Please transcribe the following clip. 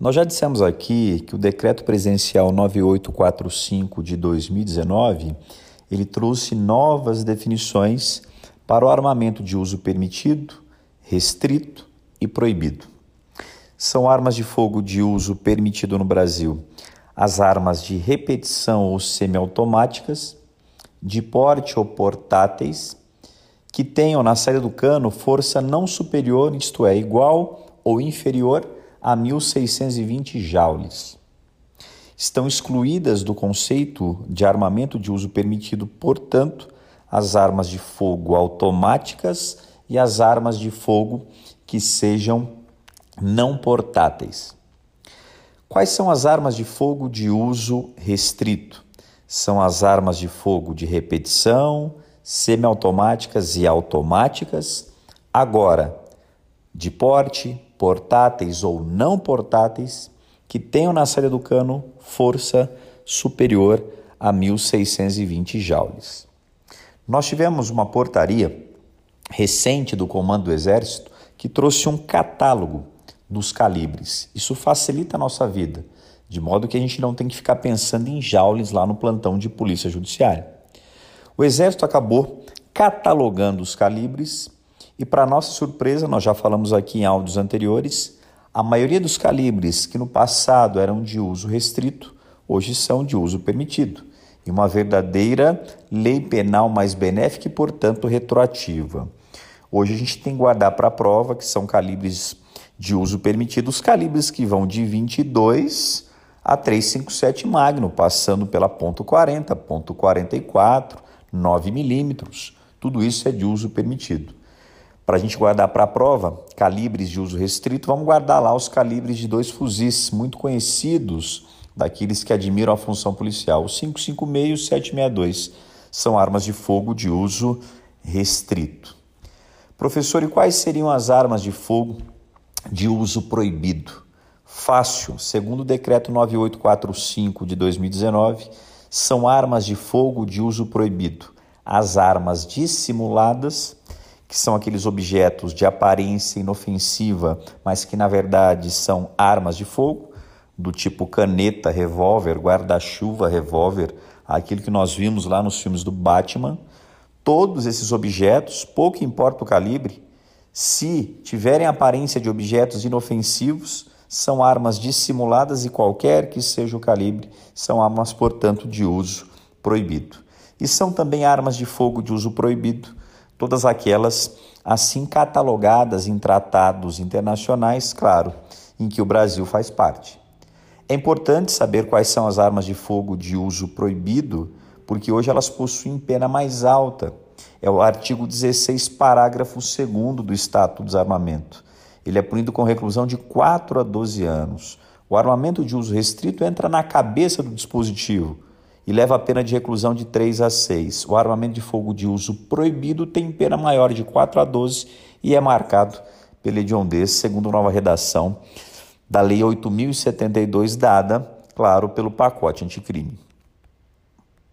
Nós já dissemos aqui que o decreto presidencial 9845 de 2019, ele trouxe novas definições para o armamento de uso permitido, restrito e proibido. São armas de fogo de uso permitido no Brasil as armas de repetição ou semiautomáticas, de porte ou portáteis, que tenham na saída do cano força não superior, isto é, igual ou inferior a 1620 joules. Estão excluídas do conceito de armamento de uso permitido, portanto, as armas de fogo automáticas e as armas de fogo que sejam não portáteis. Quais são as armas de fogo de uso restrito? São as armas de fogo de repetição, semiautomáticas e automáticas. Agora, de porte, portáteis ou não portáteis, que tenham na saída do cano força superior a 1620 joules. Nós tivemos uma portaria recente do Comando do Exército que trouxe um catálogo dos calibres. Isso facilita a nossa vida, de modo que a gente não tem que ficar pensando em joules lá no plantão de polícia judiciária. O Exército acabou catalogando os calibres e, para nossa surpresa, nós já falamos aqui em áudios anteriores, a maioria dos calibres que no passado eram de uso restrito, hoje são de uso permitido. E uma verdadeira lei penal mais benéfica e, portanto, retroativa. Hoje a gente tem que guardar para a prova que são calibres de uso permitido os calibres que vão de 22 a 357 Magno, passando pela ponto .40, ponto .44, 9 milímetros. Tudo isso é de uso permitido. Para a gente guardar para a prova, calibres de uso restrito, vamos guardar lá os calibres de dois fuzis muito conhecidos daqueles que admiram a função policial. O 556 e o 762 são armas de fogo de uso restrito. Professor, e quais seriam as armas de fogo de uso proibido. Fácil, segundo o decreto 9845 de 2019, são armas de fogo de uso proibido. As armas dissimuladas, que são aqueles objetos de aparência inofensiva, mas que na verdade são armas de fogo, do tipo caneta, revólver, guarda-chuva, revólver, aquilo que nós vimos lá nos filmes do Batman. Todos esses objetos, pouco importa o calibre, se tiverem aparência de objetos inofensivos, são armas dissimuladas e qualquer que seja o calibre, são armas, portanto, de uso proibido. E são também armas de fogo de uso proibido, todas aquelas assim catalogadas em tratados internacionais, claro, em que o Brasil faz parte. É importante saber quais são as armas de fogo de uso proibido, porque hoje elas possuem pena mais alta é o artigo 16, parágrafo 2 do Estatuto do Desarmamento. Ele é punido com reclusão de 4 a 12 anos. O armamento de uso restrito entra na cabeça do dispositivo e leva a pena de reclusão de 3 a 6. O armamento de fogo de uso proibido tem pena maior de 4 a 12 e é marcado pela hediondez, segundo nova redação da Lei 8072, dada, claro, pelo pacote anticrime.